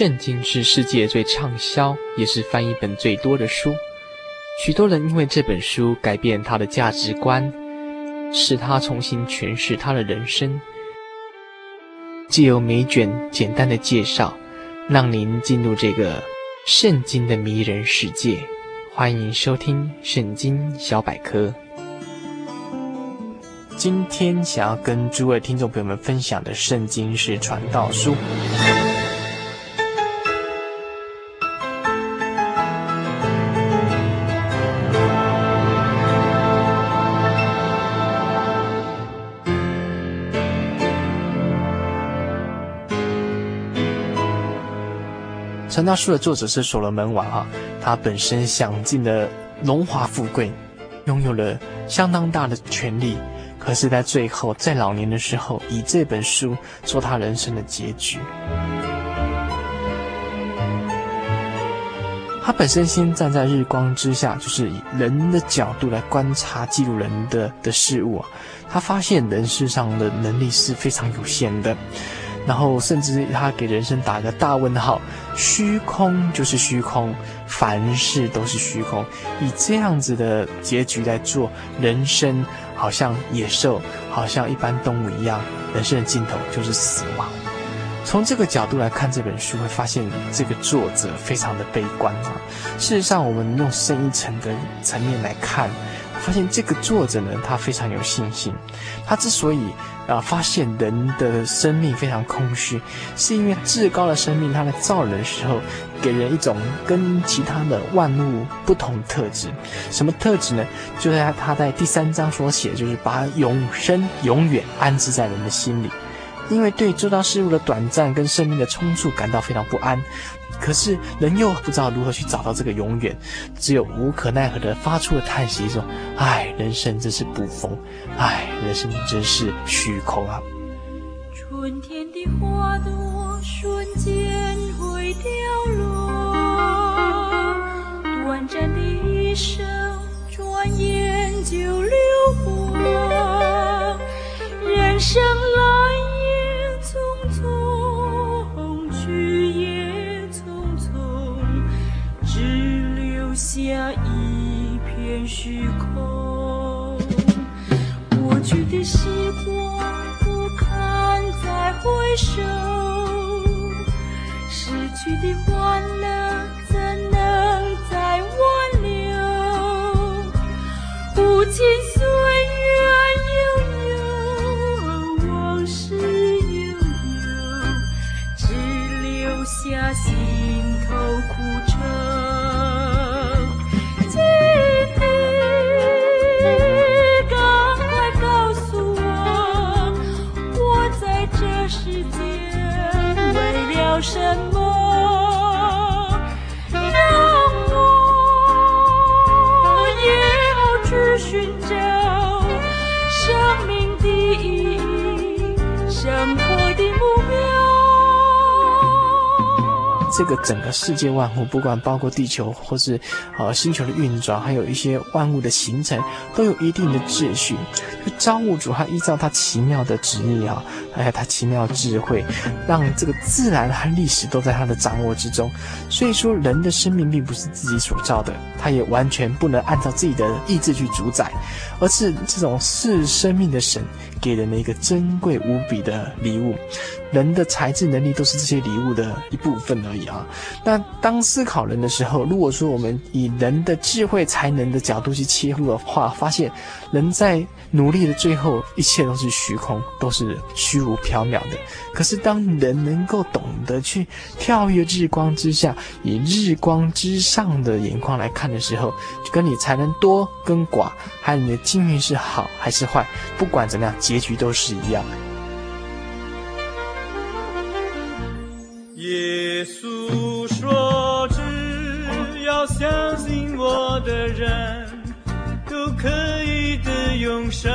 圣经是世界最畅销，也是翻译本最多的书。许多人因为这本书改变他的价值观，使他重新诠释他的人生。借由每卷简单的介绍，让您进入这个圣经的迷人世界。欢迎收听《圣经小百科》。今天想要跟诸位听众朋友们分享的圣经是《传道书》。传道书的作者是所罗门王啊，他本身享尽了荣华富贵，拥有了相当大的权力，可是，在最后，在老年的时候，以这本书做他人生的结局。他本身先站在日光之下，就是以人的角度来观察、记录人的的事物啊，他发现人世上的能力是非常有限的。然后，甚至他给人生打一个大问号，虚空就是虚空，凡事都是虚空。以这样子的结局来做人生，好像野兽，好像一般动物一样，人生的尽头就是死亡。从这个角度来看这本书，会发现这个作者非常的悲观啊。事实上，我们用深一层的层面来看，发现这个作者呢，他非常有信心。他之所以啊，发现人的生命非常空虚，是因为至高的生命，他在造人的时候，给人一种跟其他的万物不同特质。什么特质呢？就在他在第三章所写，就是把永生永远安置在人的心里。因为对周遭事物的短暂跟生命的冲促感到非常不安，可是人又不知道如何去找到这个永远，只有无可奈何的发出了叹息说：“唉，人生真是不逢，唉，人生真是虚空啊！”春天的花朵瞬间会凋落，回首，失去的欢乐怎能再挽留？无情这个整个世界万物，不管包括地球或是呃星球的运转，还有一些万物的形成，都有一定的秩序。就造物主他依照他奇妙的旨意啊，还有他奇妙智慧，让这个自然和历史都在他的掌握之中。所以说，人的生命并不是自己所造的，他也完全不能按照自己的意志去主宰，而是这种是生命的神给人的一个珍贵无比的礼物。人的才智能力都是这些礼物的一部分而已啊。那当思考人的时候，如果说我们以人的智慧才能的角度去切入的话，发现人在努力的最后，一切都是虚空，都是虚无缥缈的。可是当人能够懂得去跳跃日光之下，以日光之上的眼光来看的时候，就跟你才能多跟寡，还有你的境遇是好还是坏，不管怎么样，结局都是一样。耶稣说：“只要相信我的人，都可以得永生。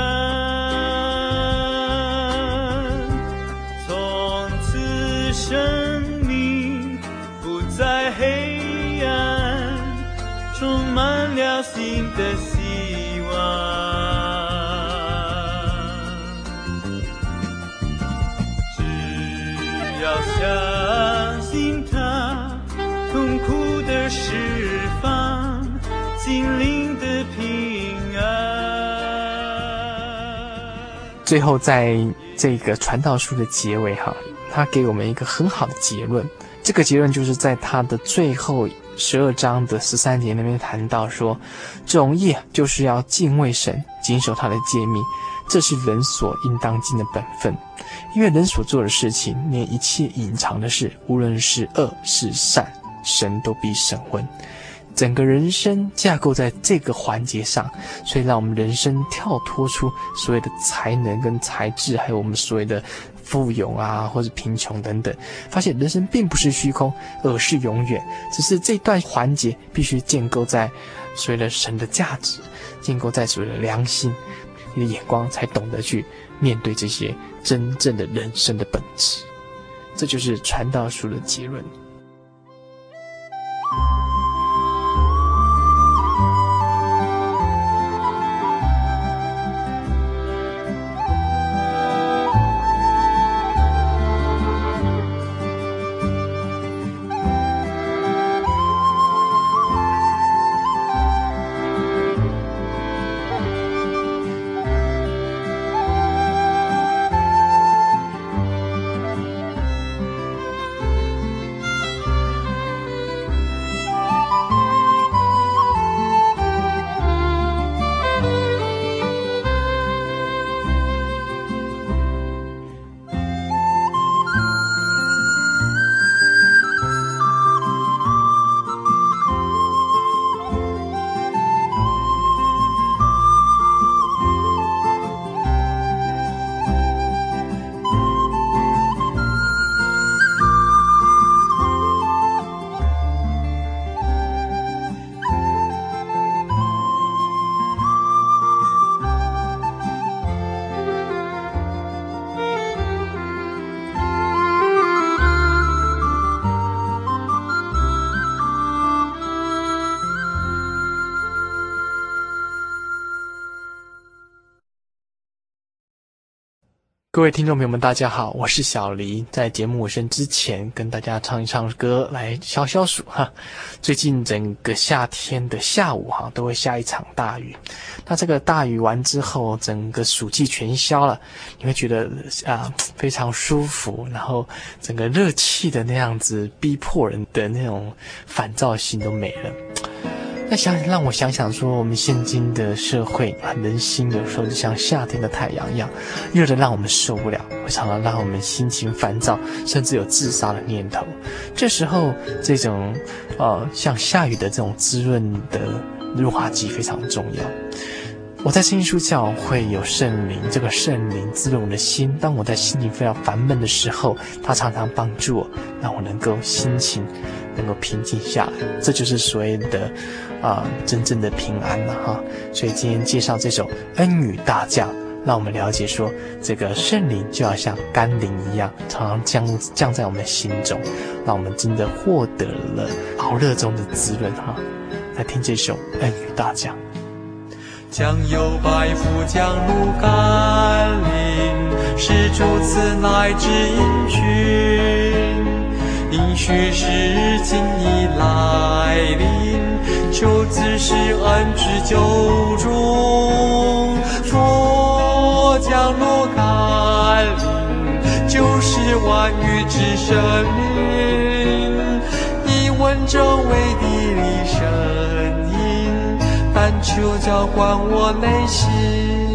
最后在这个传道书的结尾哈，他给我们一个很好的结论。这个结论就是在他的最后十二章的十三节那边谈到说，总业就是要敬畏神，谨守他的诫命，这是人所应当尽的本分。因为人所做的事情，连一切隐藏的事，无论是恶是善，神都必审问。整个人生架构在这个环节上，所以让我们人生跳脱出所谓的才能跟才智，还有我们所谓的。富有啊，或者贫穷等等，发现人生并不是虚空，而是永远。只是这段环节必须建构在所谓的神的价值，建构在所谓的良心，你的眼光才懂得去面对这些真正的人生的本质。这就是传道书的结论。各位听众朋友们，大家好，我是小黎。在节目尾声之前，跟大家唱一唱歌来消消暑哈。最近整个夏天的下午哈，都会下一场大雨。那这个大雨完之后，整个暑气全消了，你会觉得啊非常舒服，然后整个热气的那样子逼迫人的那种烦躁心都没了。那想让我想想说，我们现今的社会很，人心有时候就像夏天的太阳一样，热得让我们受不了，会常常让我们心情烦躁，甚至有自杀的念头。这时候，这种呃像下雨的这种滋润的润滑剂非常重要。我在新书教会有圣灵，这个圣灵滋润我的心。当我在心情非常烦闷的时候，他常常帮助我，让我能够心情能够平静下来。这就是所谓的啊、呃，真正的平安了哈。所以今天介绍这首恩雨大降，让我们了解说，这个圣灵就要像甘霖一样，常常降降在我们心中，让我们真的获得了熬热中的滋润哈。来听这首恩雨大降。将有百夫将鹿甘霖，是主此乃至应许，应许是今已来临，求子施恩之救主。佛将鹿甘霖，就是万雨之生灵，以温柔为地理声但求浇灌我内心。